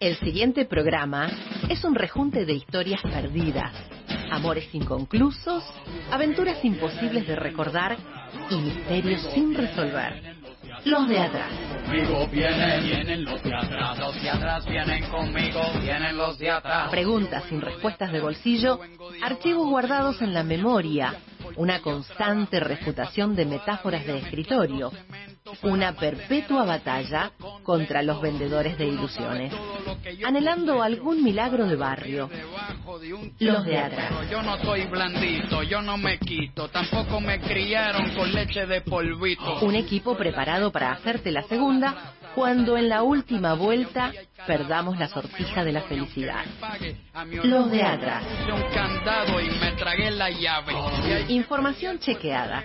El siguiente programa es un rejunte de historias perdidas, amores inconclusos, aventuras imposibles de recordar y misterios sin resolver. Los de atrás. Conmigo vienen, vienen los de atrás. Los de atrás vienen conmigo, vienen los de atrás. Preguntas sin respuestas de bolsillo, archivos guardados en la memoria, una constante refutación de metáforas de escritorio, una perpetua batalla contra los vendedores de ilusiones, anhelando algún milagro de barrio. Los de atrás. Yo no soy blandito, yo no me quito, tampoco me criaron con leche de polvito. Un equipo preparado para hacerte la segunda cuando en la última vuelta perdamos la sortija de la felicidad. Los de atrás. Información chequeada,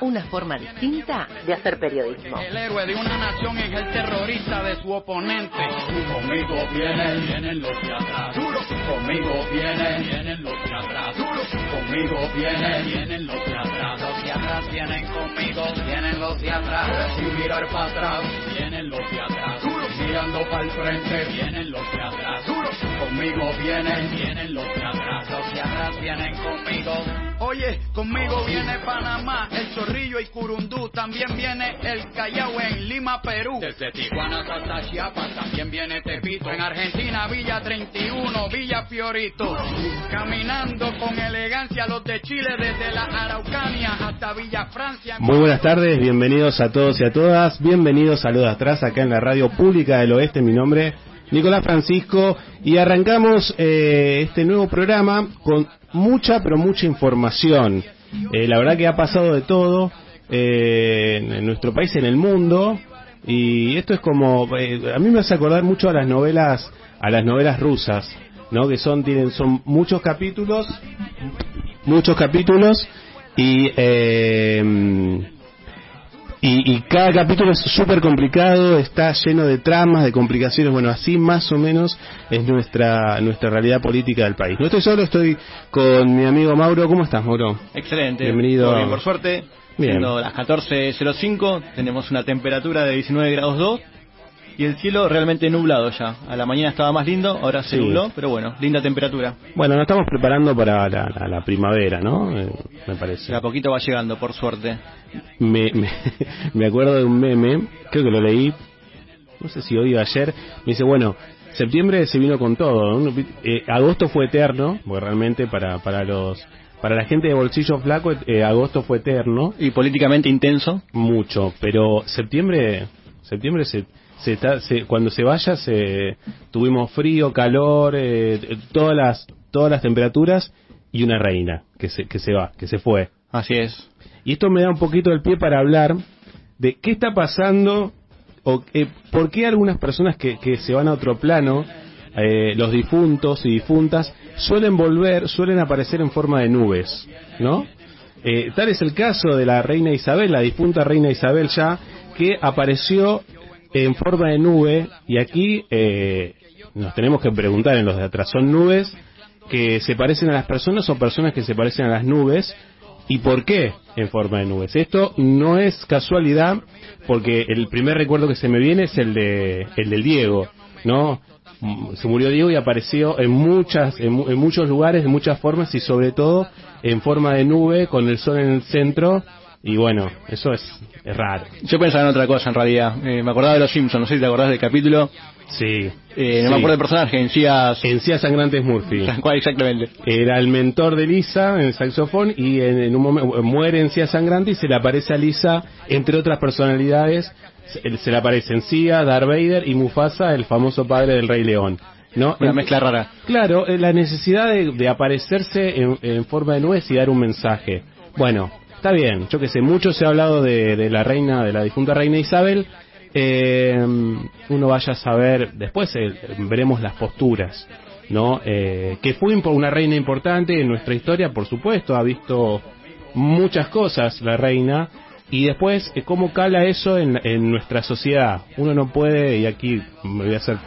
Una forma distinta de hacer periodismo. El héroe de una nación es el terrorista de su oponente. Conmigo vienen, vienen los de atrás. Conmigo vienen, vienen los de atrás. Conmigo vienen, vienen los de atrás. Los de atrás vienen conmigo, vienen los de atrás. Sin mirar para atrás, vienen los de atrás. Mirando para el frente, vienen los de atrás. Conmigo vienen, vienen los de atrás. Los de atrás vienen conmigo. Oye, conmigo viene Panamá, el Zorrillo y Curundú. También viene el Callao en Lima, Perú. Desde Tijuana hasta Chiapas también viene Tepito. En Argentina, Villa 31, Villa Fiorito. Caminando con elegancia los de Chile desde la Araucanía hasta Villa Francia. Muy buenas tardes, bienvenidos a todos y a todas. Bienvenidos a Lo de Atrás acá en la Radio Pública del Oeste. Mi nombre Nicolás Francisco y arrancamos eh, este nuevo programa con mucha pero mucha información. Eh, la verdad que ha pasado de todo eh, en nuestro país, en el mundo y esto es como a mí me hace acordar mucho a las novelas a las novelas rusas, ¿no? Que son tienen son muchos capítulos, muchos capítulos y y, y, cada capítulo es súper complicado, está lleno de tramas, de complicaciones. Bueno, así más o menos es nuestra nuestra realidad política del país. No estoy solo, estoy con mi amigo Mauro. ¿Cómo estás, Mauro? Excelente. Bienvenido. Bien, por suerte. Bien. Siendo las 14.05, tenemos una temperatura de 19 grados 2 y el cielo realmente nublado ya. A la mañana estaba más lindo, ahora se Sí. nubló, pero bueno, linda temperatura. Bueno, nos estamos preparando para la, la- la primavera, ¿no? Eh, me parece. De a poquito va llegando, por suerte. me, me, me acuerdo de un meme, creo que lo leí, no sé si hoy o ayer, me dice, bueno, septiembre se vino con todo, ¿no? Eh, agosto fue eterno, porque realmente para, para los para la gente de bolsillo flaco, eh, agosto fue eterno, Y políticamente intenso. mucho, pero septiembre, septiembre se, se, está- se- cuando se vaya, se, tuvimos frío, calor, eh, todas las, todas las temperaturas y una reina que se, que se va, que se fue. Así es. Y esto me da un poquito el pie para hablar de qué está pasando o eh, por qué algunas personas que, que se van a otro plano, eh, los difuntos y difuntas, suelen volver, suelen aparecer en forma de nubes, ¿no? Eh, tal es el caso de la reina Isabel, la difunta reina Isabel ya, que apareció en forma de nube y aquí eh, nos tenemos que preguntar en los de atrás, ¿son nubes que se parecen a las personas o personas que se parecen a las nubes? ¿Y por qué en forma de nubes? Esto no es casualidad, porque el primer recuerdo que se me viene es el de el del Diego, ¿no? Se murió Diego y apareció en muchas en, en muchos lugares, de muchas formas y sobre todo en forma de nube con el sol en el centro y bueno, eso es, es raro. Yo pensaba en otra cosa en realidad. Eh, me acordaba de los Simpsons, no sé si te acordás del capítulo. Sí. Eh, no Sí. me acuerdo del personaje, encías. Encías Sangrantes Murphy. Cual, exactamente. Era el mentor de Lisa en el saxofón y en, en un momento muere Encía Sangrante y se le aparece a Lisa, entre otras personalidades, se, se le aparecen Cia, Darth Vader y Mufasa, el famoso padre del Rey León. ¿no? Una mezcla rara. Claro, eh, la necesidad de, de aparecerse en, en forma de nubes y dar un mensaje. Bueno, está bien, yo que sé, mucho se ha hablado de, de la reina, de la difunta reina Isabel. Eh, uno vaya a saber, después eh, veremos las posturas. ¿no? Eh, que fue una reina importante en nuestra historia, por supuesto, ha visto muchas cosas la reina, y después, eh, ¿cómo cala eso en, en, nuestra sociedad? Uno no puede, y aquí me voy a hacer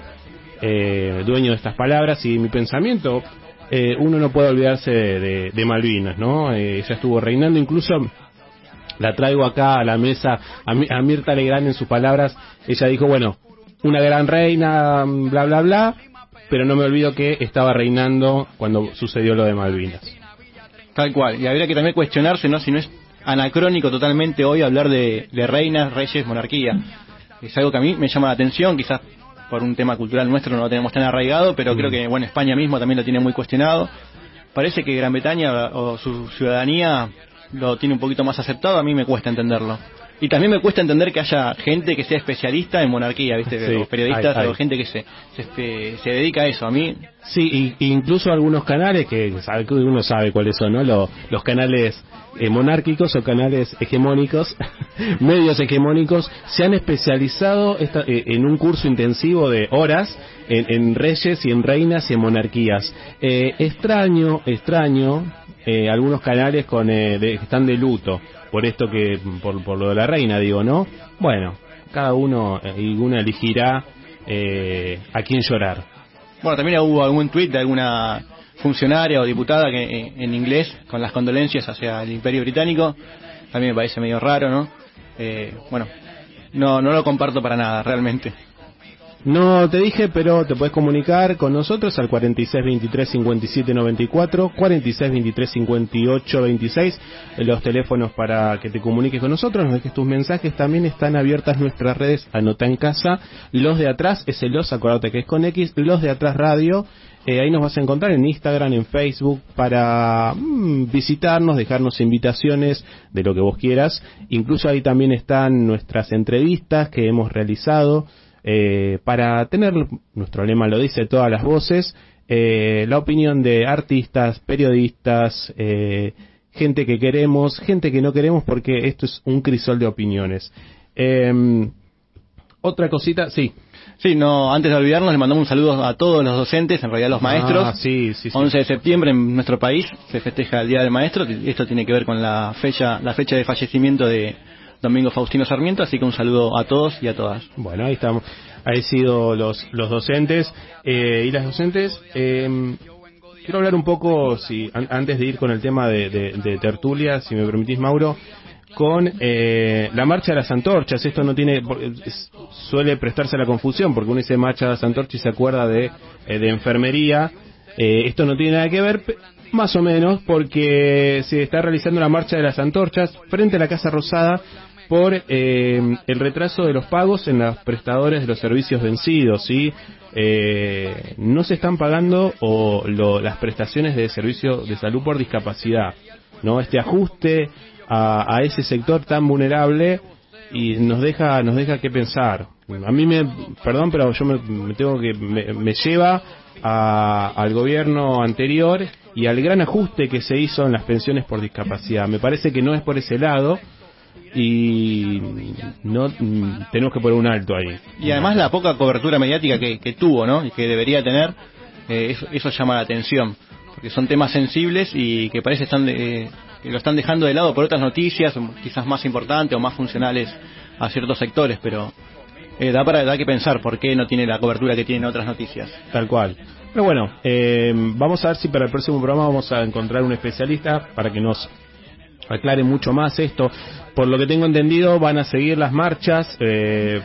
eh, dueño de estas palabras y mi pensamiento, eh, uno no puede olvidarse de, de, Malvinas, ¿no? Eh, ella estuvo reinando, incluso la traigo acá a la mesa, a, a Mirta Legrand en sus palabras, ella dijo, bueno, una gran reina, bla, bla, bla, pero no me olvido que estaba reinando cuando sucedió lo de Malvinas. Tal cual, y habría que también cuestionarse, ¿no? Si no es anacrónico totalmente hoy hablar de, de reinas, reyes, monarquía. Es algo que a mí me llama la atención, quizás por un tema cultural nuestro no lo tenemos tan arraigado, pero creo mm. que bueno España mismo también lo tiene muy cuestionado. Parece que Gran Bretaña o su ciudadanía lo tiene un poquito más aceptado, a mí me cuesta entenderlo. Y también me cuesta entender que haya gente que sea especialista en monarquía, ¿viste? periodistas o gente que se, se, se, dedica a eso. A mí. Sí, y, incluso algunos canales que uno sabe cuáles son, ¿no? Los, los canales eh, monárquicos o canales hegemónicos, medios hegemónicos, se han especializado esta, eh, en un curso intensivo de horas en, en, reyes y en reinas y en monarquías. Eh, extraño, extraño, eh, algunos canales con, eh, de, están de luto por esto que, por, por lo de la reina, digo, ¿no? Bueno, cada uno eh, y una elegirá eh, a quién llorar. Bueno, también hubo algún tuit de alguna funcionaria o diputada que eh, en inglés con las condolencias hacia el Imperio Británico también me parece medio raro, ¿no? Eh, bueno, no no lo comparto para nada realmente. No te dije, pero te puedes comunicar con nosotros al 46 23 57 94, 46 23 58 26, los teléfonos para que te comuniques con nosotros, nos dejes tus mensajes, también están abiertas nuestras redes, anota en casa, los de atrás, es el los, acuérdate que es con X, los de atrás radio, eh, ahí nos vas a encontrar en Instagram, en Facebook, para mm, visitarnos, dejarnos invitaciones de lo que vos quieras. Incluso ahí también están nuestras entrevistas que hemos realizado eh, para tener, nuestro lema lo dice, todas las voces, eh, la opinión de artistas, periodistas, eh, gente que queremos, gente que no queremos, porque esto es un crisol de opiniones. Em, otra cosita, sí. Sí, no, antes de olvidarnos, le mandamos un saludo a todos los docentes, en realidad los maestros. Ah, sí, sí, 11 de septiembre en nuestro país se festeja el Día del Maestro. Esto tiene que ver con la fecha, la fecha de fallecimiento de, Domingo Faustino Sarmiento, así que un saludo a todos y a todas. Bueno, ahí estamos. Ahí sido los, los docentes eh, y las docentes. Eh, quiero hablar un poco, si antes de ir con el tema de, de, tertulia, si me permitís, Mauro, con eh, la marcha de las antorchas. Esto no tiene, suele prestarse a la confusión, porque uno dice marcha de las antorchas y se acuerda de, eh, de enfermería. Eh, esto no tiene nada que ver, más o menos, porque se está realizando la marcha de las antorchas frente a la Casa Rosada por eh, el retraso de los pagos en los prestadores de los servicios vencidos, ¿sí? Eh, no se están pagando o las prestaciones de servicio de salud por discapacidad, ¿no? Este ajuste a, ese sector tan vulnerable y nos deja nos deja que pensar. A mí me, perdón, pero yo me, tengo que me, lleva al gobierno anterior y al gran ajuste que se hizo en las pensiones por discapacidad. Me parece que no es por ese lado y no tenemos que poner un alto ahí. Y además la poca cobertura mediática que, tuvo, ¿no? Y que debería tener, eh, eso, llama la atención, porque son temas sensibles y que parece están que lo están dejando de lado por otras noticias, quizás más importantes o más funcionales a ciertos sectores, pero eh, da para da que pensar por qué no tiene la cobertura que tienen otras noticias. Tal cual. Pero bueno, eh, vamos a ver si para el próximo programa vamos a encontrar un especialista para que nos aclare mucho más esto. Por lo que tengo entendido, van a seguir las marchas eh,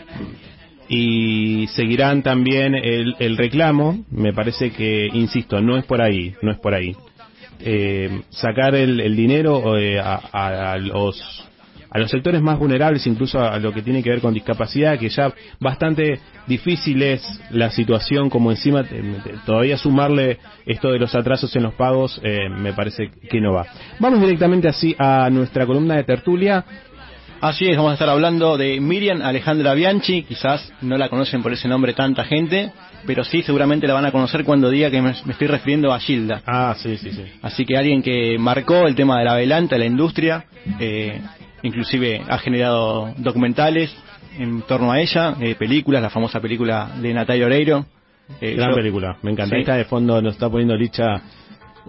y seguirán también el, el, reclamo. Me parece que, insisto, no es por ahí, no es por ahí. Eh, sacar el, el dinero eh, a, a, los a los sectores más vulnerables, incluso a lo que tiene que ver con discapacidad, que ya bastante difícil es la situación, como encima todavía sumarle esto de los atrasos en los pagos, eh, me parece que no va. Vamos directamente así a nuestra columna de tertulia. Así es, vamos a estar hablando de Miriam Alejandra Bianchi, quizás no la conocen por ese nombre tanta gente, pero sí seguramente la van a conocer cuando diga que me, estoy refiriendo a Gilda. Ah, sí, sí, sí. Así que alguien que marcó el tema de la velanta, la industria, eh, inclusive ha generado documentales en torno a ella, eh, películas, la famosa película de Natalia Oreiro, Eh, Gran yo- película, me encanta. Sí. De fondo, nos está poniendo Licha.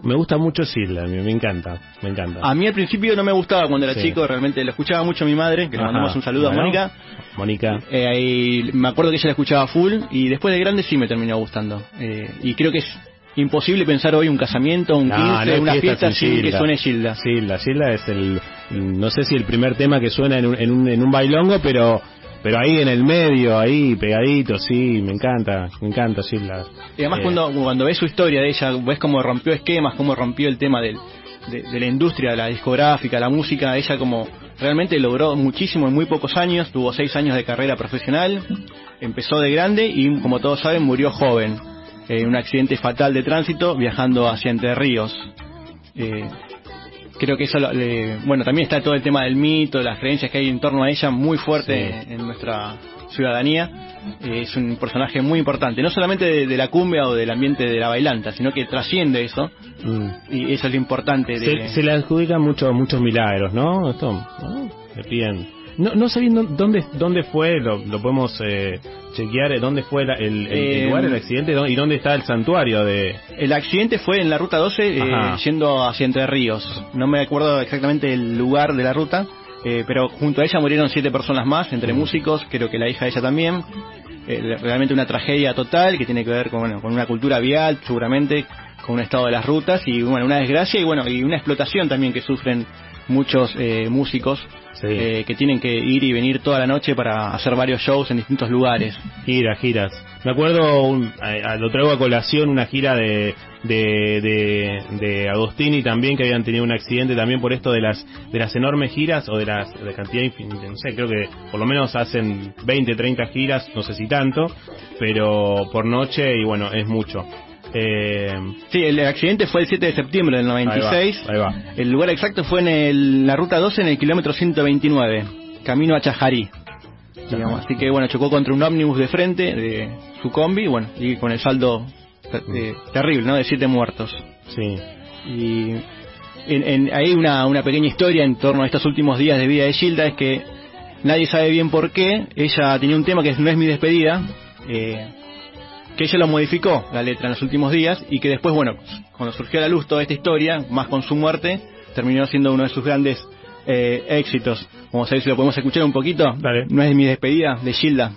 Me gusta mucho Silda, me, me encanta, me encanta. A mí al principio no me gustaba cuando era Sí. chico, realmente lo escuchaba mucho a mi madre, que le mandamos un saludo Bueno, a Mónica. Mónica. Eh, me acuerdo que ella la escuchaba full y después de grande sí me terminó gustando. Eh, y creo que es imposible pensar hoy un casamiento, un No, 15, no hay una fiesta sin sin que suene Gilda. Gilda, Gilda es el, no sé si el primer tema que suena en un, en un, en un bailongo, pero pero ahí en el medio, ahí pegadito, sí, me encanta, me encanta Gilda. Y además Eh, cuando, cuando ves su historia de ella, ves cómo rompió esquemas, cómo rompió el tema del, de, de la industria, de la discográfica, la música, ella como realmente logró muchísimo en muy pocos años, tuvo seis años de carrera profesional, empezó de grande y como todos saben murió joven, en un accidente fatal de tránsito viajando hacia Entre Ríos. Eh, creo que eso, lo- le- bueno, también está todo el tema del mito, de las creencias que hay en torno a ella muy fuerte Sí. en nuestra ciudadanía. Eh, es un personaje muy importante, no solamente de, de la cumbia o del ambiente de la bailanta, sino que trasciende eso, mm. y eso es lo importante. De, Se, se le adjudican muchos muchos milagros, ¿no? Esto, ¿no? Le piden. No, no sabiendo dónde dónde fue, lo, lo podemos eh, chequear, eh, dónde fue la- el, el- el lugar, el accidente dó- y dónde está el santuario de. El accidente fue en la ruta 12, eh, yendo hacia Entre Ríos. No me acuerdo exactamente el lugar de la ruta, eh, pero junto a ella murieron siete personas más, entre músicos, creo que la hija de ella también. Eh, realmente una tragedia total que tiene que ver con, bueno, con una cultura vial, seguramente, con un estado de las rutas y bueno, una desgracia y bueno, y una explotación también que sufren muchos eh, músicos Sí. eh, que tienen que ir y venir toda la noche para hacer varios shows en distintos lugares. Giras, giras. Me acuerdo, un- a- a- lo traigo a colación, una gira de, de, de, de Agostini también, que habían tenido un accidente también por esto de las de las enormes giras o de las de cantidad infinita, no sé, creo que por lo menos hacen 20, 30 giras, no sé si tanto, pero por noche y bueno, es mucho. Eh, Sí, el accidente fue el 7 de septiembre del 96. Ahí va, ahí El lugar exacto fue en el- la ruta 12 en el kilómetro 129, camino a Chajarí. digamos. Así que bueno, chocó contra un ómnibus de frente de su combi, bueno, y con el saldo eh, terrible, ¿no? De siete muertos. sí. Y en, en- hay una, una pequeña historia en torno a estos últimos días de vida de Gilda, es que nadie sabe bien por qué. Ella tenía un tema que no es mi despedida, eh, que ella lo modificó, la letra, en los últimos días, y que después, bueno, cuando surgió a la luz toda esta historia, más con su muerte, terminó siendo uno de sus grandes eh, éxitos. Vamos a ver si lo podemos escuchar un poquito. Dale. No es mi despedida, de Gilda.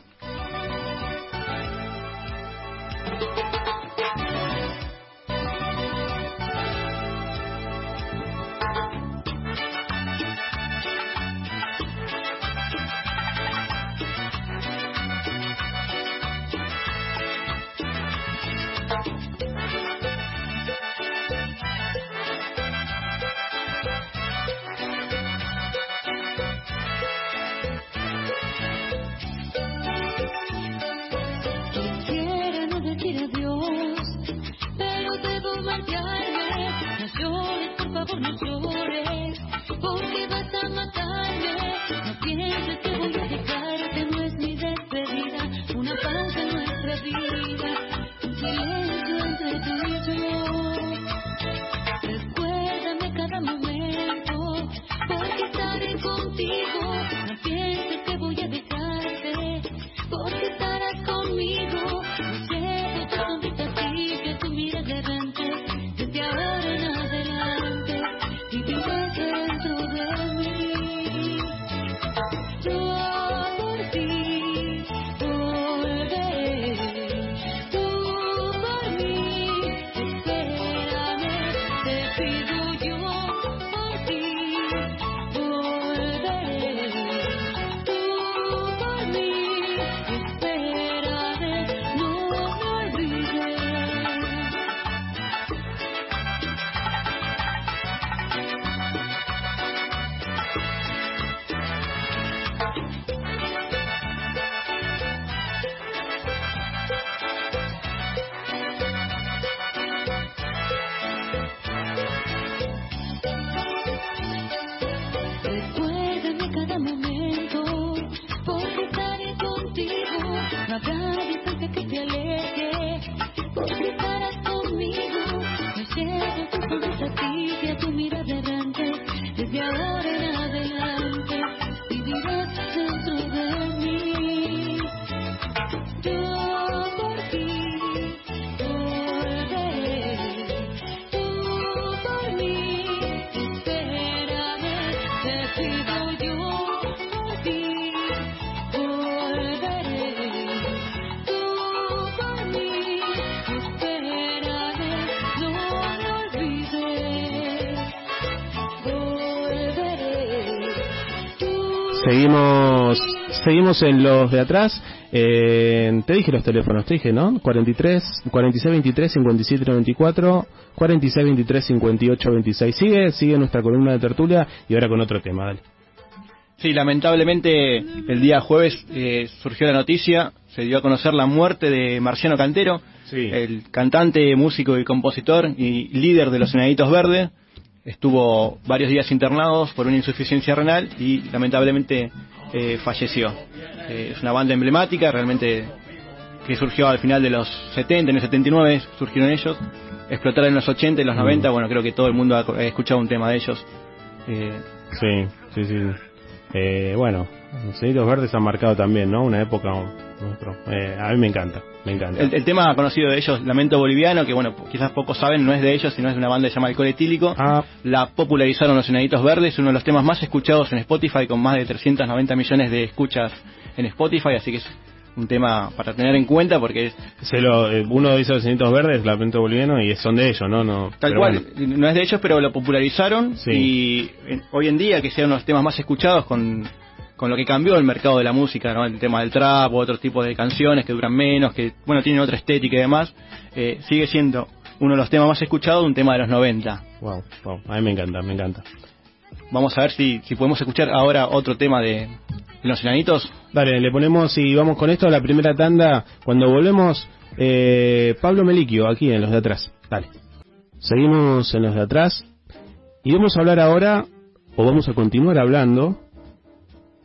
Seguimos, en los de atrás. Eh, te dije los teléfonos, te dije, ¿no? 43, 46 23 57 94, 46 23 58 26. Sigue, sigue nuestra columna de tertulia y ahora con otro tema, dale. Sí, lamentablemente el día jueves eh, surgió la noticia, se dio a conocer la muerte de Marciano Cantero, Sí. el cantante, músico y compositor y líder de los Enanitos Verdes. Estuvo varios días internados por una insuficiencia renal y lamentablemente eh, falleció. Eh, es una banda emblemática, realmente que surgió al final de los 70, en el 79 surgieron ellos, explotaron en los 80 y los 90, bueno, creo que todo el mundo ha ha escuchado un tema de ellos. Eh, Sí, sí, sí. Eh, bueno, los Cenitos Verdes han marcado también, ¿no? Una época. Eh, a mí me encanta, me encanta. El, el tema conocido de ellos, Lamento Boliviano, que bueno, quizás pocos saben, no es de ellos, sino es de una banda llamada Alcohol Etílico. Ah, La popularizaron los Enanitos Verdes, uno de los temas más escuchados en Spotify, con más de 390 millones de escuchas en Spotify, así que es un tema para tener en cuenta porque es se lo, eh, uno dice los Cenitos Verdes, la Pento Boliviano, y son de ellos, ¿no? no tal cual, bueno. no es de ellos, pero lo popularizaron Sí. y en- hoy en día que sean los temas más escuchados con, con lo que cambió el mercado de la música, ¿no? el tema del trap o otros tipos de canciones que duran menos, que bueno tienen otra estética y demás, eh, sigue siendo uno de los temas más escuchados, un tema de los 90. Wow, wow, a mí me encanta, me encanta. Vamos a ver si, si podemos escuchar ahora otro tema de, de los enanitos. Dale, le ponemos y vamos con esto a la primera tanda. Cuando volvemos, eh, Pablo Meliquio, aquí en los de atrás. Dale. Seguimos en los de atrás y vamos a hablar ahora, o vamos a continuar hablando,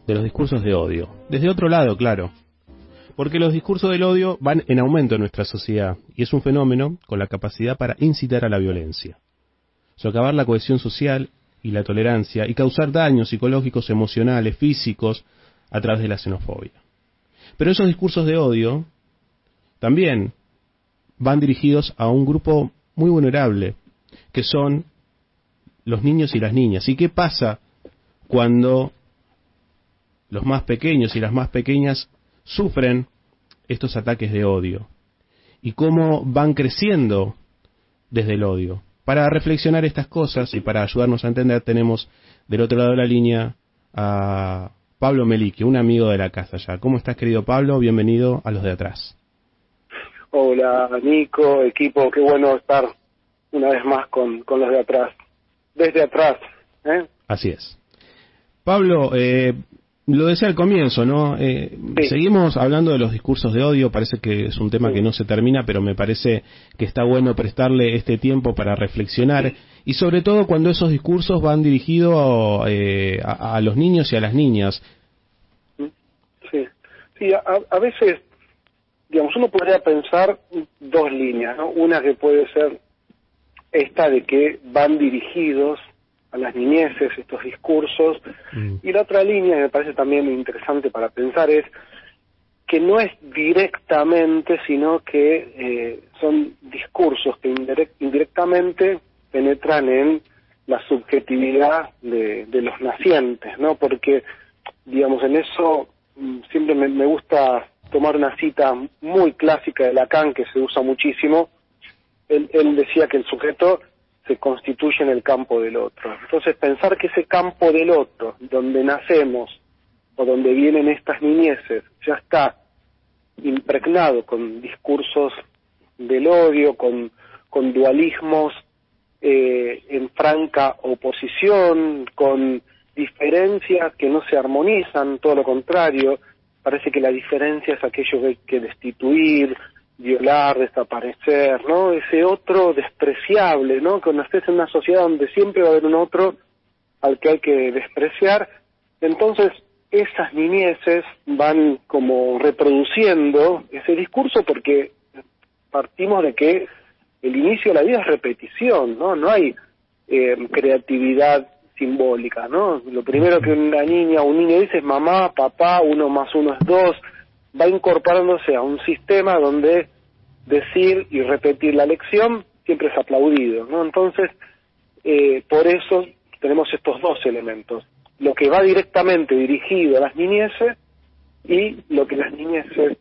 de los discursos de odio. Desde otro lado, claro. Porque los discursos del odio van en aumento en nuestra sociedad y es un fenómeno con la capacidad para incitar a la violencia, socavar la cohesión social y la tolerancia y causar daños psicológicos, emocionales, físicos a través de la xenofobia. Pero esos discursos de odio también van dirigidos a un grupo muy vulnerable, que son los niños y las niñas. ¿Y qué pasa cuando los más pequeños y las más pequeñas sufren estos ataques de odio? ¿Y cómo van creciendo desde el odio? Para reflexionar estas cosas y para ayudarnos a entender tenemos del otro lado de la línea a Pablo Melique, un amigo de la casa ya. ¿Cómo estás querido Pablo? Bienvenido a los de atrás. Hola Nico, equipo, qué bueno estar una vez más con, con los de atrás. Desde atrás, ¿eh? Así es. Pablo, eh, lo decía al comienzo, ¿no? Eh, Sí. Seguimos hablando de los discursos de odio, parece que es un tema Sí. que no se termina, pero me parece que está bueno prestarle este tiempo para reflexionar y sobre todo cuando esos discursos van dirigidos eh, a, a los niños y a las niñas. Sí, sí a, a veces, digamos, uno podría pensar dos líneas, ¿no? Una que puede ser esta de que van dirigidos a las niñeces estos discursos Mm. y la otra línea que me parece también interesante para pensar es que no es directamente, sino que eh, son discursos que indirect- indirectamente penetran en la subjetividad de, de los nacientes, ¿no? Porque, digamos, en eso mm, siempre me, me gusta tomar una cita muy clásica de Lacan que se usa muchísimo. Él, él decía que el sujeto se constituye en el campo del otro. Entonces, pensar que ese campo del otro, donde nacemos o donde vienen estas niñeces, ya está impregnado con discursos del odio, con, con dualismos eh, en franca oposición, con diferencias que no se armonizan, todo lo contrario, parece que la diferencia es aquello que hay que destituir, violar, desaparecer, ¿no? Ese otro despreciable, ¿no? Cuando en una sociedad donde siempre va a haber un otro al que hay que despreciar, entonces esas niñeces van como reproduciendo ese discurso porque partimos de que el inicio de la vida es repetición, ¿no? No hay eh, creatividad simbólica, ¿no? Lo primero que una niña o un niño dice es mamá, papá, uno más uno es dos, va incorporándose a un sistema donde decir y repetir la lección siempre es aplaudido, ¿no? Entonces, eh, por eso tenemos estos dos elementos, lo que va directamente dirigido a las niñeces y lo que las niñeces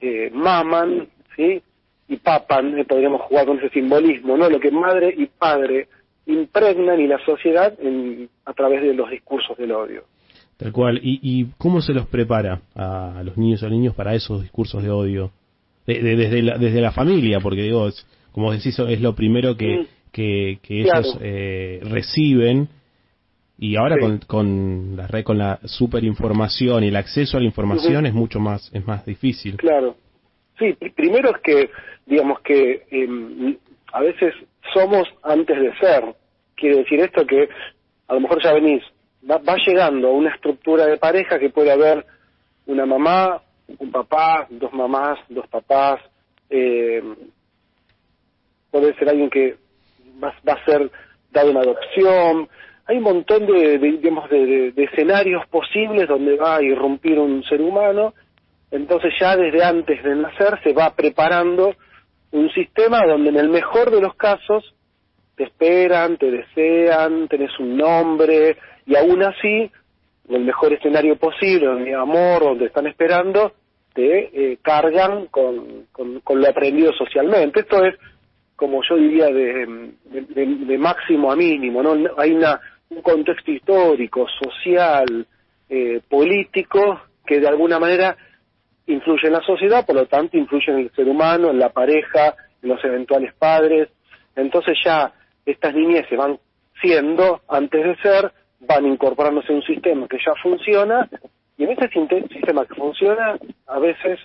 eh, maman, ¿sí? Y papan, eh, podríamos jugar con ese simbolismo, ¿no? Lo que madre y padre impregnan y la sociedad en, a través de los discursos del odio. Tal cual. ¿Y, y cómo se los prepara a los niños o niños para esos discursos de odio? desde, la, desde la familia, porque digo, como decís, es lo primero que, que, que ellos eh, reciben y ahora Sí. con, con la red, con la superinformación y el acceso a la información es mucho más, es más difícil. Claro. Sí, pri- primero es que, digamos que em, a veces somos antes de ser. Quiere decir esto que a lo mejor ya venís, va, va llegando a una estructura de pareja que puede haber una mamá, un papá, dos mamás, dos papás, eh, puede ser alguien que va, va a ser dado en adopción. Hay un montón de, de, digamos, de, de- de escenarios posibles donde va a irrumpir un ser humano. Entonces ya desde antes de nacer se va preparando un sistema donde en el mejor de los casos te esperan, te desean, tenés un nombre y aún así, en el mejor escenario posible, donde hay amor, donde están esperando, te eh, cargan con, con, lo aprendido socialmente. Esto es, como yo diría, de, de, máximo a mínimo, ¿no? Hay una, un contexto histórico, social, eh, político, que de alguna manera influye en la sociedad, por lo tanto influye en el ser humano, en la pareja, en los eventuales padres. Entonces ya estas niñez se van siendo, antes de ser, van incorporándose a un sistema que ya funciona, y en ese sistema que funciona, a veces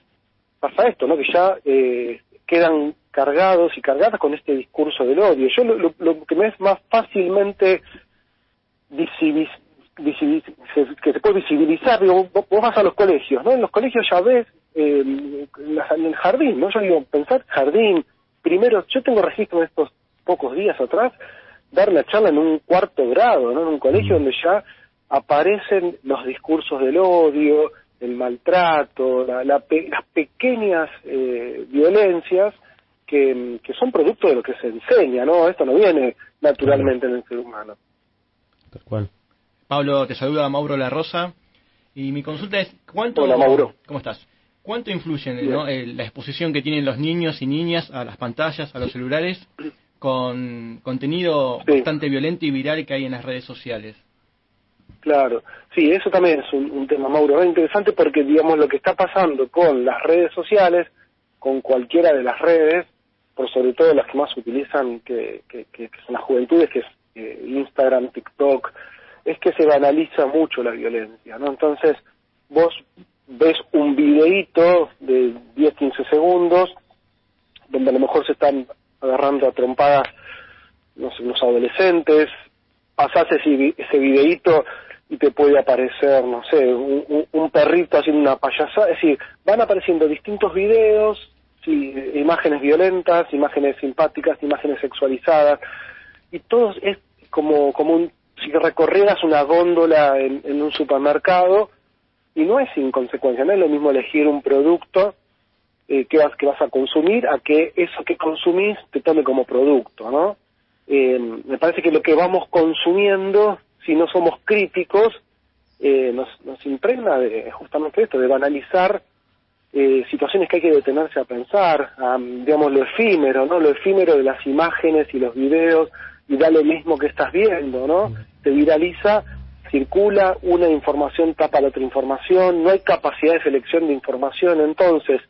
pasa esto, ¿no? Que ya eh, quedan cargados y cargadas con este discurso del odio. Yo lo, lo- que me es más fácilmente que se puede visibilizar, digo, vos, vas a los colegios, ¿no? En los colegios ya ves eh, en el jardín, ¿no? Yo digo, pensar jardín, primero, yo tengo registro de estos pocos días atrás, dar la charla en un cuarto grado, ¿no? En un colegio donde ya aparecen los discursos del odio, el maltrato, la- la pe- las pequeñas eh, violencias que, que son producto de lo que se enseña, ¿no? Esto no viene naturalmente en el ser humano. Tal cual. Pablo, te saluda Mauro La Rosa. Y mi consulta es, ¿cuánto... Hola, Mauro. ¿Cómo estás? ¿Cuánto influye. ¿no? la exposición que tienen los niños y niñas a las pantallas, a los celulares, con contenido Sí. bastante violento y viral que hay en las redes sociales? Claro, sí, eso también es un, un tema, Mauro, es interesante porque, digamos, lo que está pasando con las redes sociales, con cualquiera de las redes, por sobre todo las que más utilizan, que, que, que- que son las juventudes, que es eh, Instagram, TikTok, es que se banaliza mucho la violencia, ¿no? Entonces, vos ves un videíto de 10, 15 segundos, donde a lo mejor se están agarrando a trompadas no sé, unos adolescentes, pasás ese, ese videíto y te puede aparecer, no sé, un perrito haciendo una payasada, es decir, van apareciendo distintos videos, sí, imágenes violentas, imágenes simpáticas, imágenes sexualizadas, y todo es como, como un, si recorrieras una góndola en, en un supermercado, y no es sin consecuencia, no es lo mismo elegir un producto eh, que, vas, que vas a consumir a que eso que consumís te tome como producto, ¿no? Eh, me parece que lo que vamos consumiendo, si no somos críticos, eh, nos, nos impregna de justamente esto, de banalizar eh, situaciones que hay que detenerse a pensar, a, digamos, lo efímero, ¿no? Lo efímero de las imágenes y los videos, y da lo mismo que estás viendo, ¿no? Se viraliza, circula, una información tapa la otra información, no hay capacidad de selección de información, entonces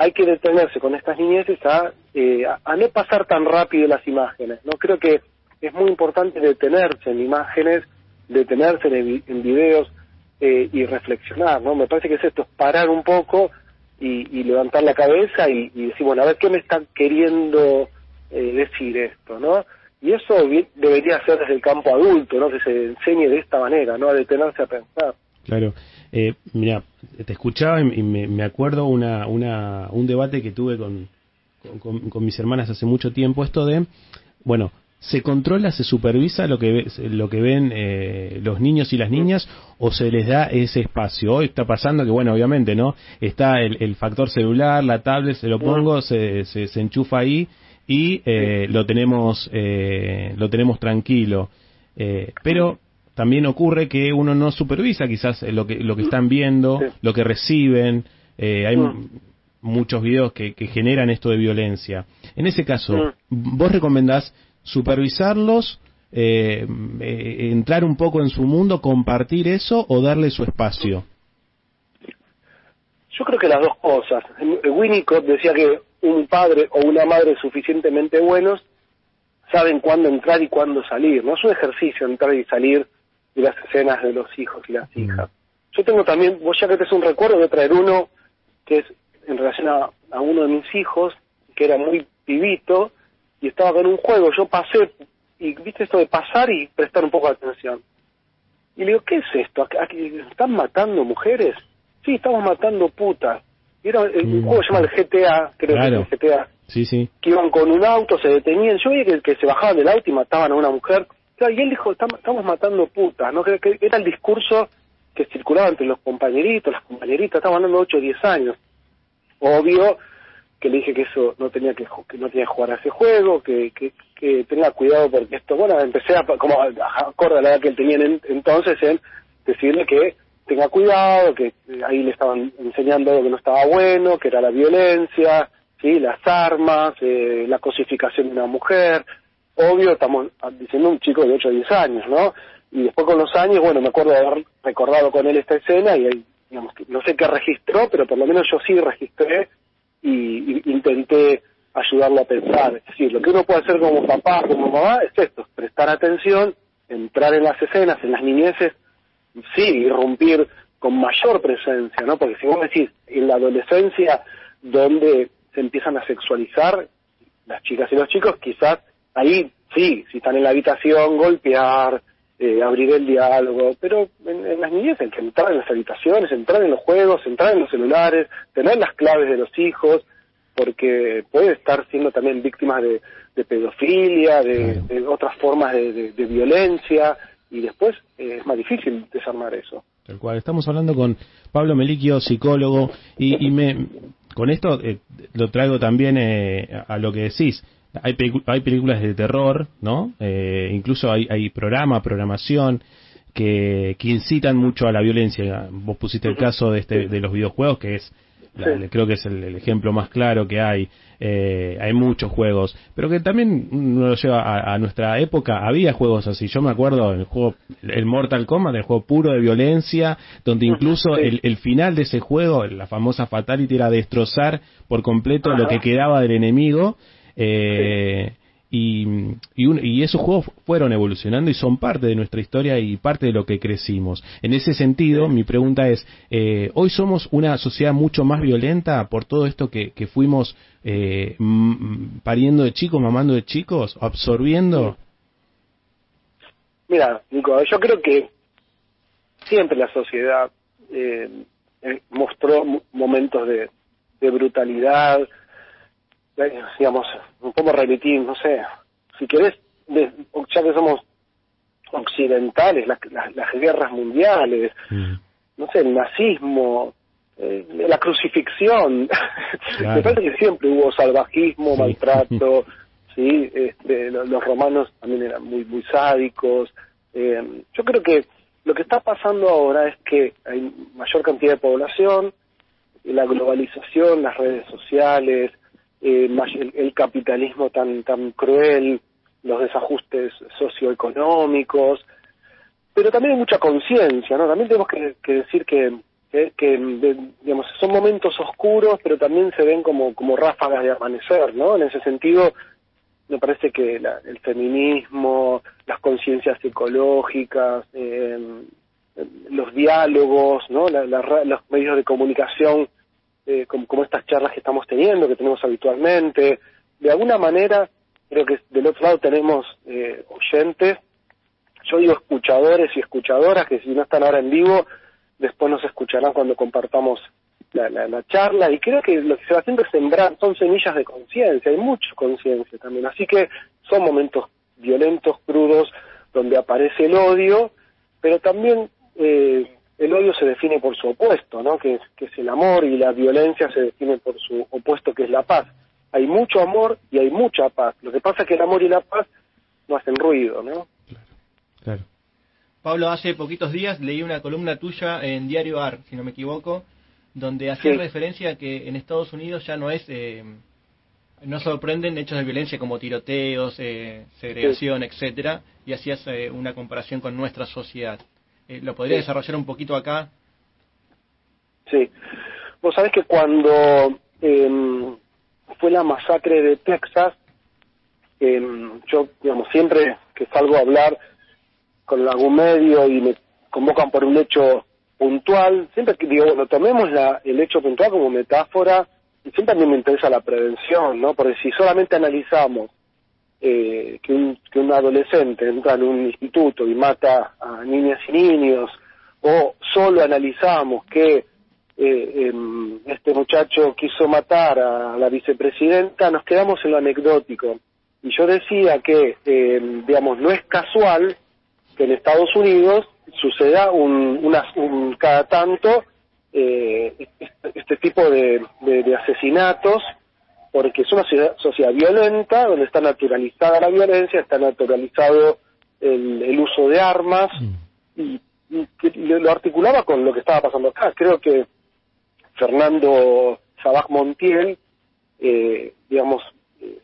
hay que detenerse con estas niñeces a, eh, a, no pasar tan rápido las imágenes, ¿no? Creo que es muy importante detenerse en imágenes, detenerse en, en videos eh, y reflexionar, ¿no? Me parece que es esto, es parar un poco y, levantar la cabeza y, decir, bueno, a ver, ¿qué me está queriendo eh, decir esto, no? Y eso debería ser desde el campo adulto, ¿no? Que se enseñe de esta manera, ¿no? A detenerse a pensar. Claro. Eh, mira, te escuchaba y me, me acuerdo una, una, un debate que tuve con, con, con mis hermanas hace mucho tiempo, esto de, bueno, ¿se controla, se supervisa lo que, lo que ven eh, los niños y las niñas o se les da ese espacio? Hoy está pasando que, bueno, obviamente, ¿no? Está el, el factor celular, la tablet, se lo pongo, se, se, se enchufa ahí y eh, lo tenemos eh, lo tenemos tranquilo. Eh, pero también ocurre que uno no supervisa quizás eh, lo que lo que están viendo, Sí. lo que reciben. Eh, hay Mm. muchos videos que, que generan esto de violencia. En ese caso, Mm. vos recomendás supervisarlos eh, eh, entrar un poco en su mundo, compartir eso o darle su espacio? Yo creo que las dos cosas. Winnicott decía que un padre o una madre suficientemente buenos saben cuándo entrar y cuándo salir. No es un ejercicio entrar y salir de las escenas de los hijos y las hijas. Yo tengo también, vos ya que te es un recuerdo, de traer uno que es en relación a, a uno de mis hijos, que era muy pibito, y estaba con un juego. Yo pasé, y viste esto de pasar y prestar un poco de atención. Y le digo, ¿qué es esto? ¿Aquí ¿Están matando mujeres? Sí, estamos matando putas. Y era, el Mm. juego se llama el GTA, creo Claro. que es el GTA Sí, sí. que iban con un auto, se detenían, yo veía que, que se bajaban del auto y mataban a una mujer, Y él dijo, "Estam- estamos matando putas, ¿no? Que, que era el discurso que circulaba entre los compañeritos, las compañeritas, estaban hablando de 8 o 10 años. Obvio que le dije que eso no tenía que, no tenía que jugar a ese juego, que, que, que tenga cuidado porque esto, bueno, empecé a, como acorde a la edad que él tenía en- entonces en decirle que tenga cuidado, que ahí le estaban enseñando algo que no estaba bueno, que era la violencia, sí, las armas, eh, la cosificación de una mujer. Obvio, estamos diciendo un chico de 8 o 10 años, ¿no? Y después con los años, bueno, me acuerdo de haber recordado con él esta escena y él, digamos, no sé qué registró, pero por lo menos yo sí registré y, y intenté ayudarlo a pensar. Es decir, lo que uno puede hacer como papá, como mamá, es esto, prestar atención, entrar en las escenas, en las niñeces, sí, irrumpir con mayor presencia, ¿no? Porque si vos decís, en la adolescencia, donde se empiezan a sexualizar las chicas y los chicos, quizás ahí sí, si están en la habitación, golpear, eh, abrir el diálogo, pero en, en las niñez hay que entrar en las habitaciones, entrar en los juegos, entrar en los celulares, tener las claves de los hijos, porque puede estar siendo también víctimas de, de pedofilia, de, de otras formas de, de- de violencia, y después eh, es más difícil desarmar eso. Tal cual. Estamos hablando con Pablo Meliquio, psicólogo, y, y me, con esto eh, lo traigo también eh, a lo que decís. Hay, hay películas de terror, ¿no? Eh, incluso hay, hay programa, programación que, que incitan mucho a la violencia. Vos pusiste el caso de, este, de los videojuegos, que es, la- Sí. creo que es el, el ejemplo más claro que hay. Eh, hay muchos juegos, pero que también lo lleva a, a nuestra época. Había juegos así. Yo me acuerdo el juego, el Mortal Kombat, el juego puro de violencia, donde incluso Sí. el, el final de ese juego, la famosa Fatality, era destrozar por completo lo que quedaba del enemigo. Eh, y, y, un- y esos juegos fueron evolucionando y son parte de nuestra historia y parte de lo que crecimos. En ese sentido, mi pregunta es, eh, ¿hoy somos una sociedad mucho más violenta por todo esto que, que fuimos eh, pariendo de chicos, mamando de chicos, absorbiendo? Mira, Nico, yo creo que siempre la sociedad eh, eh, mostró mo- momentos de, de brutalidad, digamos, no podemos remitir, no sé, si querés, de- ya que somos occidentales, las, las, las guerras mundiales, Mm, no sé, el nazismo, eh, la crucifixión. Claro. Me parece que siempre hubo salvajismo, Sí. maltrato, sí, este, lo- los, romanos también eran muy muy sádicos. Eh, yo creo que lo que está pasando ahora es que hay mayor cantidad de población, la globalización, las redes sociales, eh, el, el capitalismo tan tan cruel, los desajustes socioeconómicos, pero también hay mucha conciencia, ¿no? También tenemos que, decir que, que, que, digamos, son momentos oscuros, pero también se ven como, como ráfagas de amanecer, ¿no? En ese sentido, me parece que la- el feminismo, las conciencias ecológicas, eh, los diálogos, ¿no? La- la los medios de comunicación, eh, como, como estas charlas que estamos teniendo, que tenemos habitualmente, de alguna manera, creo que del otro lado tenemos eh, oyentes. Yo digo escuchadores y escuchadoras que si no están ahora en vivo, después nos escucharán cuando compartamos la, la, la charla. Y creo que lo que se va haciendo es sembrar, son semillas de conciencia, hay mucha conciencia también, así que son momentos violentos, crudos, donde aparece el odio, pero también eh, el odio se define por su opuesto, ¿no? que, es, que es el amor y la violencia se define por su opuesto que es la paz. Hay mucho amor y hay mucha paz. Lo que pasa es que el amor y la paz no hacen ruido, ¿no? Claro. Pablo, hace poquitos días leí una columna tuya en Diario AR, si no me equivoco, donde hacía Sí. referencia a que en Estados Unidos ya no es eh, No sorprenden hechos de violencia como tiroteos, eh, segregación, etcétera, y hacías eh, una comparación con nuestra sociedad. Eh, ¿Lo podría desarrollar un poquito acá? Sí. Vos sabés que cuando em, fue la masacre de Texas, em, yo, digamos, siempre que salgo a hablar con algún medio y me convocan por un hecho puntual, siempre que digo, bueno, tomemos la, el hecho puntual como metáfora, y siempre a mí me interesa la prevención, ¿no? Porque si solamente analizamos eh, que, un, que un adolescente entra en un instituto y mata a niñas y niños, o solo analizamos que eh, em, este muchacho quiso matar a la vicepresidenta, nos quedamos en lo anecdótico. Y yo decía que, em, digamos, no es casual que en Estados Unidos suceda un, un cada tanto eh, este, este, tipo de, asesinatos, porque es una sociedad, violenta, donde está naturalizada la violencia, está naturalizado el, el uso de armas, mm. y, lo articulaba con lo que estaba pasando acá. Creo que Fernando Sabaj Montiel, eh, digamos, eh,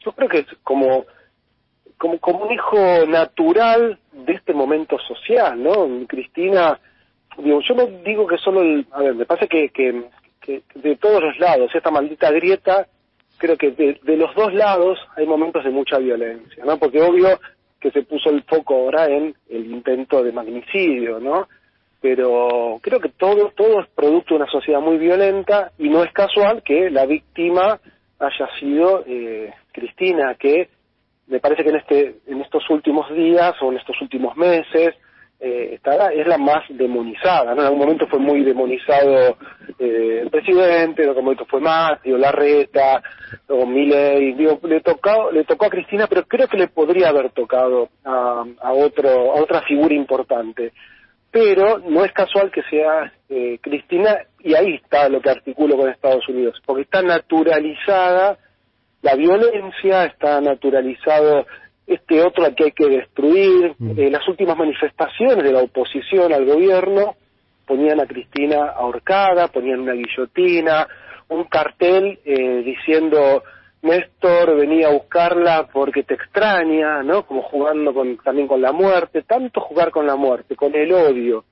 yo creo que es como, como, como un hijo natural de este momento social, ¿no? Cristina, digo, yo no digo que solo el, a ver, me parece que, que, que de todos los lados, esta maldita grieta, creo que de, de, los dos lados hay momentos de mucha violencia, ¿no? Porque obvio que se puso el foco ahora en el intento de magnicidio, ¿no? pero creo que todo, todo es producto de una sociedad muy violenta y no es casual que la víctima haya sido eh, Cristina, que me parece que en, este, en estos últimos días o en estos últimos meses eh, es la más demonizada, ¿no? En algún momento fue muy demonizado eh, el presidente, en otro momento fue Matteo, Larreta, o Milei, digo, le tocó, le tocó a Cristina, pero creo que le podría haber tocado a, a otro, a otra figura importante pero no es casual que sea eh, Cristina, y ahí está lo que articulo con Estados Unidos, porque está naturalizada la violencia, está naturalizado este otro que hay que destruir. Mm. Eh, las últimas manifestaciones de la oposición al gobierno ponían a Cristina ahorcada, ponían una guillotina, un cartel eh, diciendo Néstor venía a buscarla porque te extraña, ¿no? Como jugando con, también con la muerte, tanto jugar con la muerte, con el odio,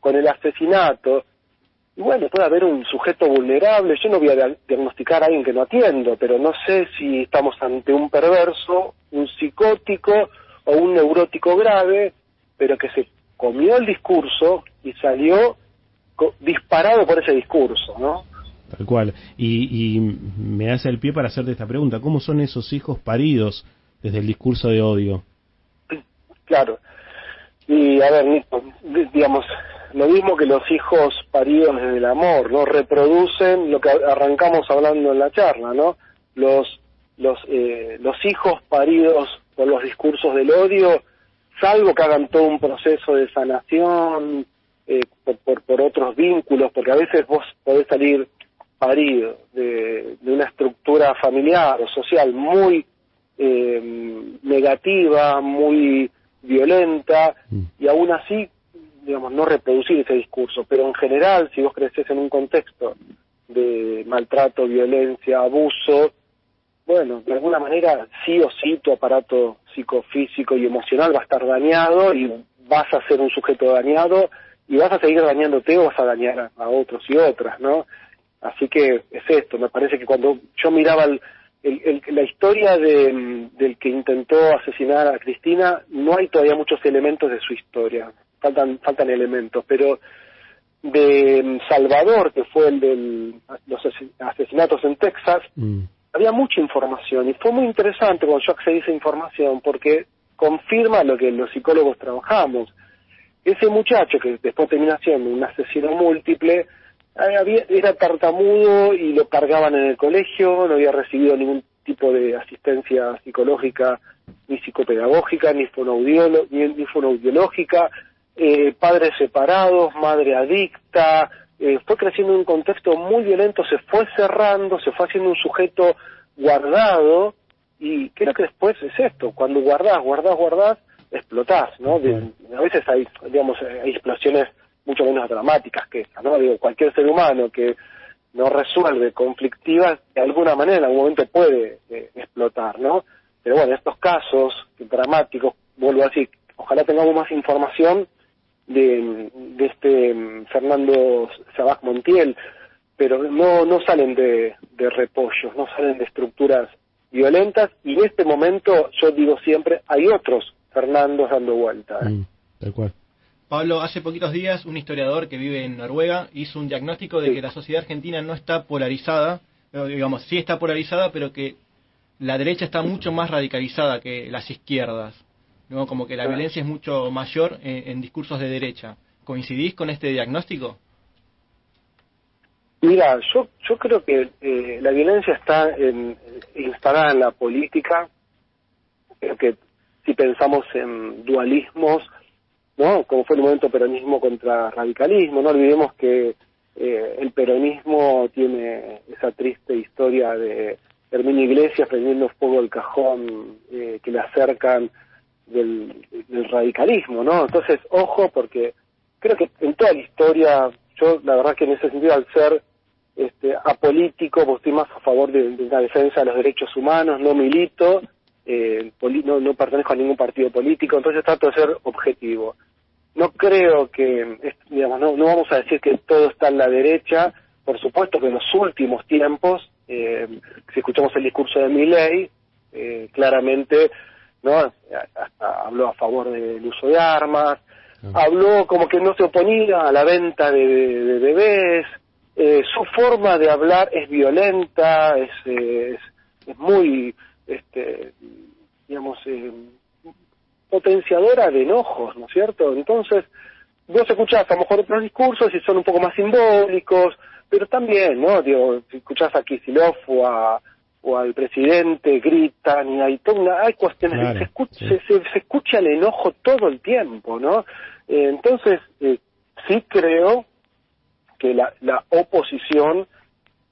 con el asesinato. Y bueno, puede haber un sujeto vulnerable, yo no voy a diagnosticar a alguien que no atiendo, pero no sé si estamos ante un perverso, un psicótico o un neurótico grave, pero que se comió el discurso y salió disparado por ese discurso, ¿no? Tal cual. Y, y me hace el pie para hacerte esta pregunta. ¿Cómo son esos hijos paridos desde el discurso de odio? Claro. Y a ver, digamos, lo mismo que los hijos paridos desde el amor, ¿no? Reproducen lo que arrancamos hablando en la charla, ¿no? Los, los, eh, los hijos paridos por los discursos del odio, salvo que hagan todo un proceso de sanación eh, por, por, por otros vínculos, porque a veces vos podés salir parido de, una estructura familiar o social muy eh, negativa, muy violenta, mm. y aún así, digamos, no reproducir ese discurso. Pero en general, si vos creces en un contexto de maltrato, violencia, abuso, bueno, de alguna manera sí o sí tu aparato psicofísico y emocional va a estar dañado y vas a ser un sujeto dañado y vas a seguir dañándote o vas a dañar a otros y otras, ¿no? Así que es esto, me parece que cuando yo miraba la historia de, del que intentó asesinar a Cristina, no hay todavía muchos elementos de su historia, faltan, faltan elementos, pero de Salvador, que fue el de los asesinatos en Texas, mm. había mucha información y fue muy interesante cuando yo accedí a esa información porque confirma lo que los psicólogos trabajamos. Ese muchacho que después termina siendo un asesino múltiple, era tartamudo y lo cargaban en el colegio, no había recibido ningún tipo de asistencia psicológica ni psicopedagógica, ni fonoaudiológica, eh, padres separados, madre adicta, eh, fue creciendo en un contexto muy violento, se fue cerrando, se fue haciendo un sujeto guardado, y creo que después es esto, cuando guardás, guardás, guardás, explotás, ¿no? a veces hay, digamos, hay explosiones mucho menos dramáticas que esa, ¿no? Digo, cualquier ser humano que no resuelve conflictivas, de alguna manera en algún momento puede eh, explotar, ¿no? Pero bueno, estos casos dramáticos, vuelvo a decir, ojalá tengamos más información de, de este mm, Fernando Sabac Montiel, pero no, no salen de, de repollos, no salen de estructuras violentas y en este momento yo digo siempre hay otros Fernandos dando vuelta. ¿eh? Mm, tal cual. Pablo, hace poquitos días un historiador que vive en Noruega hizo un diagnóstico de Sí. que la sociedad argentina no está polarizada, eh, digamos, sí está polarizada, pero que la derecha está mucho más radicalizada que las izquierdas. ¿No? Como que la Claro. violencia es mucho mayor en, en discursos de derecha. ¿Coincidís con este diagnóstico? Mira, yo, yo creo que eh, la violencia está en- instalada en la política. Creo que si pensamos en dualismos, ¿no? Como fue el momento peronismo contra radicalismo, no olvidemos que eh, el peronismo tiene esa triste historia de Herminio Iglesias prendiendo fuego el cajón eh, que le acercan del, del radicalismo, ¿no? Entonces, ojo, porque creo que en toda la historia, yo la verdad que en ese sentido, al ser este, apolítico, pues estoy más a favor de, la defensa de los derechos humanos, no milito, eh, no, no pertenezco a ningún partido político, entonces trato de ser objetivo. No creo que, digamos, no, no vamos a decir que todo está en la derecha, por supuesto que en los últimos tiempos, eh, si escuchamos el discurso de Milley, eh, claramente no habló a favor del uso de armas, habló como que no se oponía a la venta de, de- de bebés, eh, su forma de hablar es violenta, es, eh, es, es muy, este, digamos, eh, potenciadora de enojos, ¿no es cierto? Entonces, vos escuchás a lo mejor otros discursos y son un poco más simbólicos, pero también, ¿no? Digo, si escuchás a Kicillof o, a, o al presidente, gritan y hay toda una, hay cuestiones, Claro, se, escucha, sí. se, escucha el enojo todo el tiempo, ¿no? Eh, entonces, eh, sí creo que la, la oposición,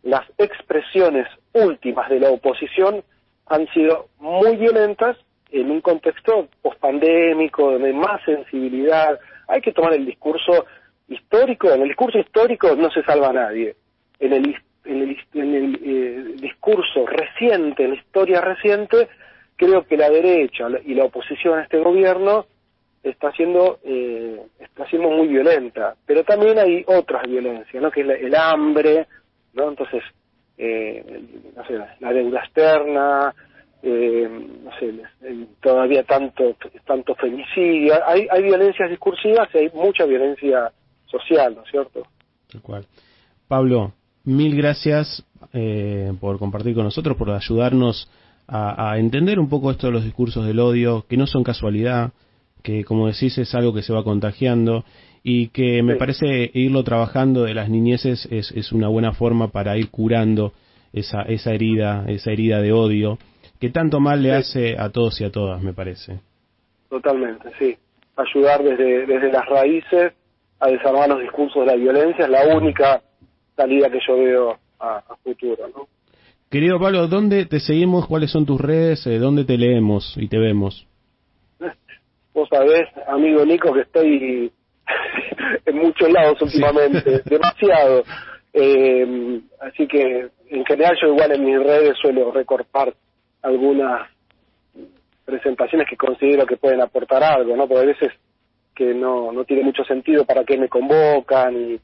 las expresiones últimas de la oposición han sido muy violentas en un contexto pospandémico, de más sensibilidad. Hay que tomar el discurso histórico. En el discurso histórico no se salva a nadie. En el, en el, en el, eh, discurso reciente, en la historia reciente, creo que la derecha y la oposición a este gobierno está siendo eh, está siendo muy violenta. Pero también hay otras violencias no que es la- el hambre no entonces eh, no sé la deuda externa eh, no sé todavía tanto tanto femicidio. Hay hay violencias discursivas y hay mucha violencia social no es cierto Tal cual. Pablo, mil gracias eh, por compartir con nosotros, por ayudarnos a, a entender un poco esto de los discursos del odio, que no son casualidad, que como decís es algo que se va contagiando y que me Sí. parece irlo trabajando de las niñeces es, es una buena forma para ir curando esa, esa herida, esa herida de odio que tanto mal le Sí. hace a todos y a todas, me parece. totalmente sí ayudar desde desde las raíces a desarmar los discursos de la violencia es la única salida que yo veo a, a futuro no Querido Pablo, ¿dónde te seguimos? ¿Cuáles son tus redes? Eh, ¿Dónde te leemos y te vemos? Vos sabés, amigo Nico, que estoy en muchos lados últimamente, demasiado. Eh, así que, en general, yo igual en mis redes suelo recortar algunas presentaciones que considero que pueden aportar algo, ¿no? Porque a veces que no, no tiene mucho sentido para qué me convocan y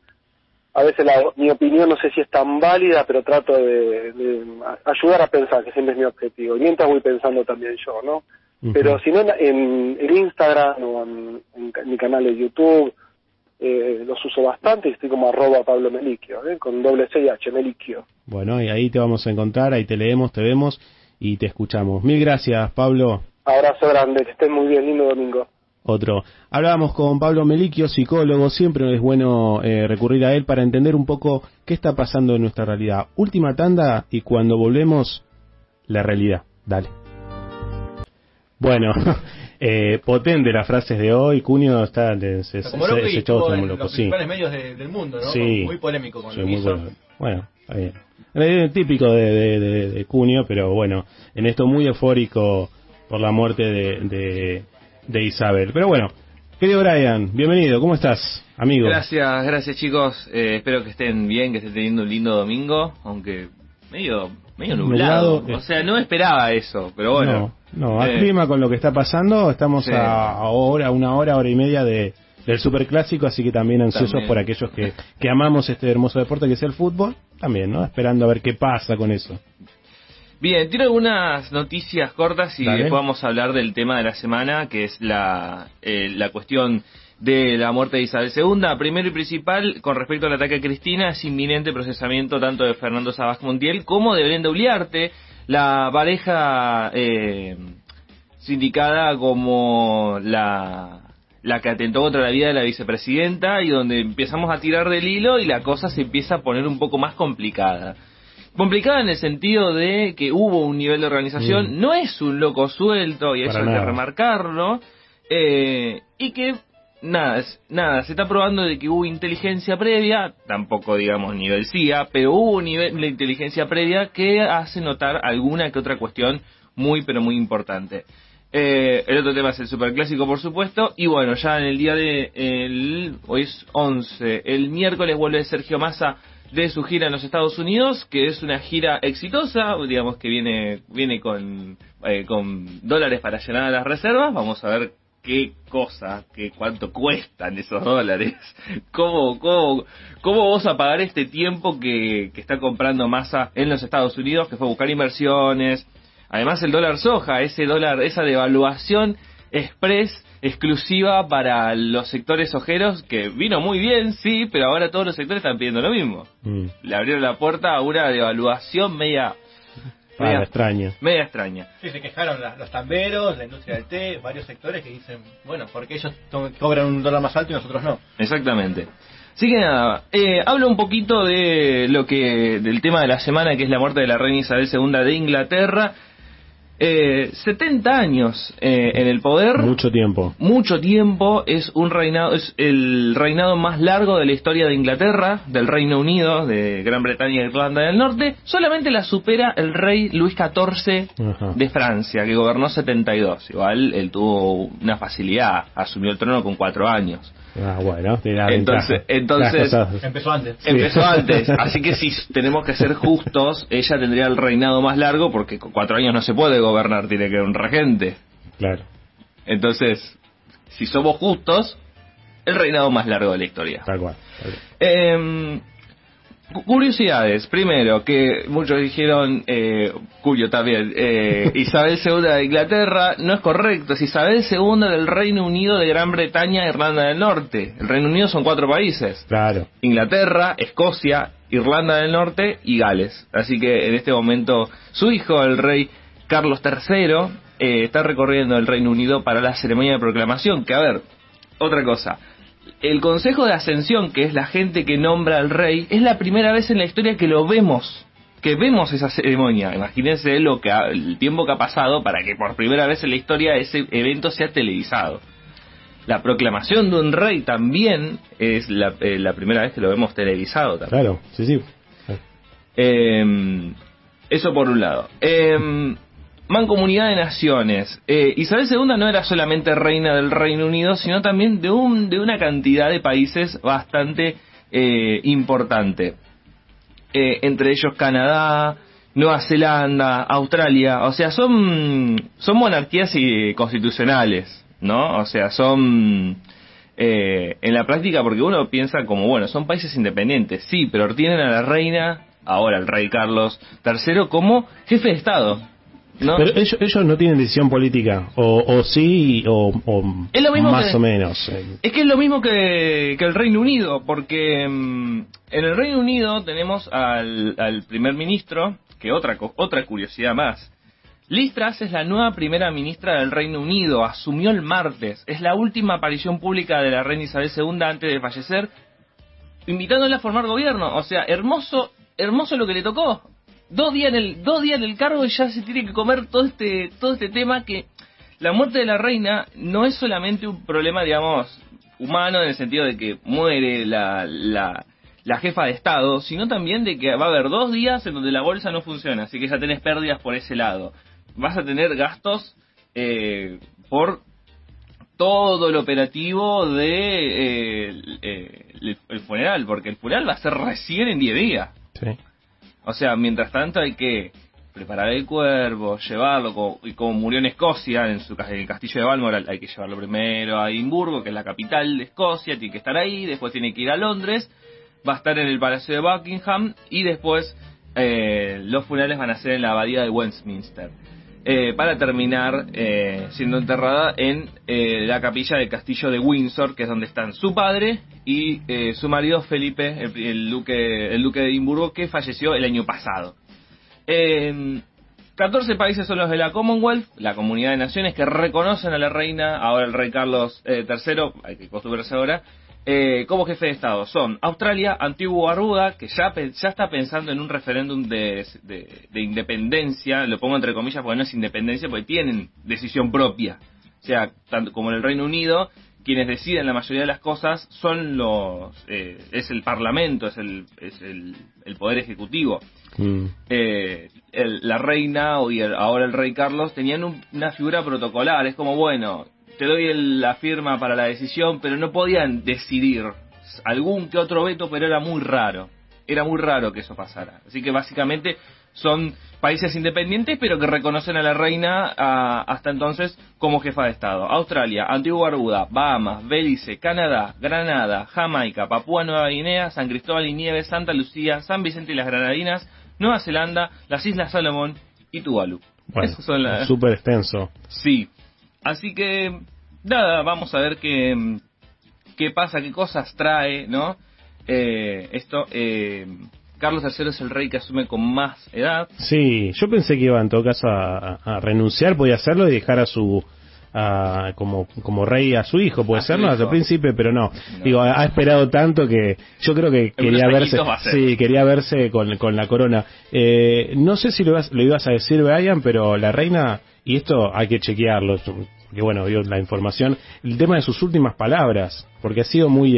a veces la, mi opinión no sé si es tan válida, pero trato de, de ayudar a pensar, que siempre es mi objetivo. Y mientras voy pensando también yo, ¿no? Pero si no, en, en Instagram o en, mi canal de YouTube eh, los uso bastante y estoy como arroba Pablo Meliquio, ¿eh? con doble C y H, Meliquio. Bueno, y ahí te vamos a encontrar, ahí te leemos, te vemos y te escuchamos. Mil gracias, Pablo. Abrazo grande, que estén muy bien, lindo domingo. Otro. Hablábamos con Pablo Meliquio, psicólogo. Siempre es bueno eh, recurrir a él para entender un poco qué está pasando en nuestra realidad. Última tanda y cuando volvemos, la realidad. Dale. Bueno, eh, potente las frases de hoy. Cunio está, se, se, Como se- se echó en loco, los sí. principales medios de- del mundo, ¿no? Sí. Muy polémico con lo que muy hizo. bueno. Bueno, está bien. Eh, típico de, de, de- de Cunio, pero bueno, en esto muy eufórico por la muerte de, de, Isabel. Pero bueno, Querido Brian, bienvenido, ¿cómo estás, amigo? Gracias, gracias chicos. Eh, espero que estén bien, que estén teniendo un lindo domingo, aunque medio medio nublado. Nublado, o sea, no esperaba eso, pero bueno. No, no, al Eh, clima con lo que está pasando, estamos Sí. a, a hora, una hora, hora y media de, del superclásico, así que también ansiosos También. por aquellos que, que amamos este hermoso deporte que es el fútbol, también, ¿no? Esperando a ver qué pasa con eso. Bien, tiro algunas noticias cortas y Dale. después vamos a hablar del tema de la semana, que es la, eh, la cuestión de la muerte de Isabel II. Primero y principal, con respecto al ataque a Cristina, es inminente procesamiento tanto de Fernando Sabas Montiel como de Brenda Uliarte, la pareja eh, sindicada como la, la que atentó contra la vida de la vicepresidenta y donde empezamos a tirar del hilo y la cosa se empieza a poner un poco más complicada. Complicada en el sentido de que hubo un nivel de organización, Mm. no es un loco suelto, y eso hay que remarcarlo, eh, y que nada, es- nada, se está probando de que hubo inteligencia previa, tampoco digamos nivel CIA, pero hubo un nivel de inteligencia previa que hace notar alguna que otra cuestión muy pero muy importante. Eh, el otro tema es el superclásico, por supuesto. Y bueno, ya en el día de. El, hoy es 11. El miércoles vuelve Sergio Massa de su gira en los Estados Unidos, que es una gira exitosa, digamos que viene, viene con, eh, con dólares para llenar las reservas. Vamos a ver qué cosa, qué cuánto cuestan esos dólares. ¿Cómo, cómo, cómo vos a pagar este tiempo que, que está comprando Massa en los Estados Unidos, que fue a buscar inversiones? Además el dólar soja, ese dólar, esa devaluación express exclusiva para los sectores ojeros, que vino muy bien, sí, pero ahora todos los sectores están pidiendo lo mismo. Mm. Le abrieron la puerta a una devaluación media, Ah, media, extraño. media extraña. Sí, se quejaron la- los tamberos, la industria del té, varios sectores que dicen, bueno, porque ellos to- cobran un dólar más alto y nosotros no. Exactamente. Así que nada, eh, hablo un poquito de lo que, del tema de la semana, que es la muerte de la reina Isabel II de Inglaterra. Eh, 70 años eh, en el poder. Mucho tiempo. mucho tiempo, es un reinado, es el reinado más largo de la historia de Inglaterra, del Reino Unido, de Gran Bretaña e Irlanda del Norte, solamente la supera el rey Luis XIV Ajá. de Francia, que gobernó 72. Igual él tuvo una facilidad, asumió el trono con cuatro años. Ah, bueno, Entonces- entonces- Empezó antes. Empezó antes, así que si tenemos que ser justos, ella tendría el reinado más largo porque con cuatro años no se puede gobernar, tiene que haber un regente. Claro, Entonces, si somos justos, el reinado más largo de la historia. tal cual. tal cual. Eh, curiosidades. Primero, que muchos dijeron, eh, Cuyo también, eh, Isabel II de Inglaterra, no es correcto, es Isabel II del Reino Unido de Gran Bretaña e Irlanda del Norte. El Reino Unido son cuatro países. Claro. Inglaterra, Escocia, Irlanda del Norte y Gales. Así que en este momento su hijo, el rey Carlos III, eh, está recorriendo el Reino Unido para la ceremonia de proclamación. Que a ver, otra cosa. El Consejo de Ascensión, que es la gente que nombra al rey, es la primera vez en la historia que lo vemos, que vemos esa ceremonia. Imagínense lo que ha- el tiempo que ha pasado para que por primera vez en la historia ese evento sea televisado. La proclamación de un rey también es la, eh, la primera vez que lo vemos televisado también. Claro, sí, sí. Eh, eso por un lado. Eh, Mancomunidad de Naciones. Eh, Isabel II no era solamente reina del Reino Unido, sino también de, un, de una cantidad de países bastante eh, importante. Eh, entre ellos Canadá, Nueva Zelanda, Australia. O sea, son, son monarquías eh, constitucionales, ¿no? O sea, son... eh, en la práctica, porque uno piensa como, bueno, son países independientes, sí, pero tienen a la reina, ahora el rey Carlos III, como jefe de Estado. ¿No? Pero ellos, ellos no tienen decisión política, o, o sí, o, o Es lo mismo más que- o menos. eh. Es que es lo mismo que, que el Reino Unido, porque mm, en el Reino Unido tenemos al, al primer ministro, que otra, otra curiosidad más. Liz Truss es la nueva primera ministra del Reino Unido, asumió el martes, es la última aparición pública de la reina Isabel II antes de fallecer, invitándola a formar gobierno. O sea, hermoso, hermoso lo que le tocó. Dos días en el, dos días en el cargo y ya se tiene que comer todo este, todo este tema que la muerte de la reina no es solamente un problema, digamos, humano en el sentido de que muere la, la, la jefa de Estado, sino también de que va a haber dos días en donde la bolsa no funciona, así que ya tenés pérdidas por ese lado. Vas a tener gastos eh, por todo el operativo de eh, eh, el, el funeral, porque el funeral va a ser recién en 10 días. Sí. O sea, mientras tanto hay que preparar el cuervo, llevarlo, y como murió en Escocia, en, su, en el castillo de Balmoral, hay que llevarlo primero a Edimburgo, que es la capital de Escocia, tiene que estar ahí, después tiene que ir a Londres, va a estar en el Palacio de Buckingham, y después eh, los funerales van a ser en la abadía de Westminster. Eh, para terminar eh, siendo enterrada en eh, la capilla del castillo de Windsor, que es donde están su padre y eh, su marido Felipe, el, duque, el duque de Edimburgo, que falleció el año pasado. Eh, 14 países son los de la Commonwealth, la comunidad de naciones que reconocen a la reina, ahora el rey Carlos eh, III, hay que acostumbrarse ahora, eh, como jefe de Estado. Son Australia, Antigua Barbuda, que ya, ya está pensando en un referéndum de, de- de independencia, lo pongo entre comillas porque no es independencia, porque tienen decisión propia. O sea, tanto como en el Reino Unido, quienes deciden la mayoría de las cosas son los, eh, es el Parlamento, es el, es el, el poder ejecutivo Mm. eh, el- la reina o y el- ahora el rey Carlos tenían un- una figura protocolar. Es como, bueno, te doy el- la firma para la decisión, pero no podían decidir algún que otro veto, pero era muy raro. Era muy raro que eso pasara. Así que básicamente son países independientes, pero que reconocen a la reina a- hasta entonces como jefa de Estado. Australia, Antigua Barbuda, Bahamas, Belice, Canadá, Granada, Jamaica, Papúa Nueva Guinea, San Cristóbal y Nieves, Santa Lucía, San Vicente y las Granadinas, Nueva Zelanda, las Islas Salomón y Tuvalu. Bueno, son súper extenso. Sí. Así que, nada, vamos a ver qué, qué pasa, qué cosas trae, ¿no? Eh, esto, eh, Carlos III es el rey que asume con más edad. Sí, yo pensé que iba en todo caso a, a renunciar, podía hacerlo y dejar a su a- como como rey a su hijo, puede A su serlo desde el príncipe, pero no. No. Digo, ha, ha esperado tanto que yo creo que quería verse, a sí, quería verse con, con la corona. Eh, no sé si lo ibas, lo ibas a decir, Brian, pero la reina y esto hay que chequearlo, porque bueno, la información, el tema de sus últimas palabras, porque ha sido muy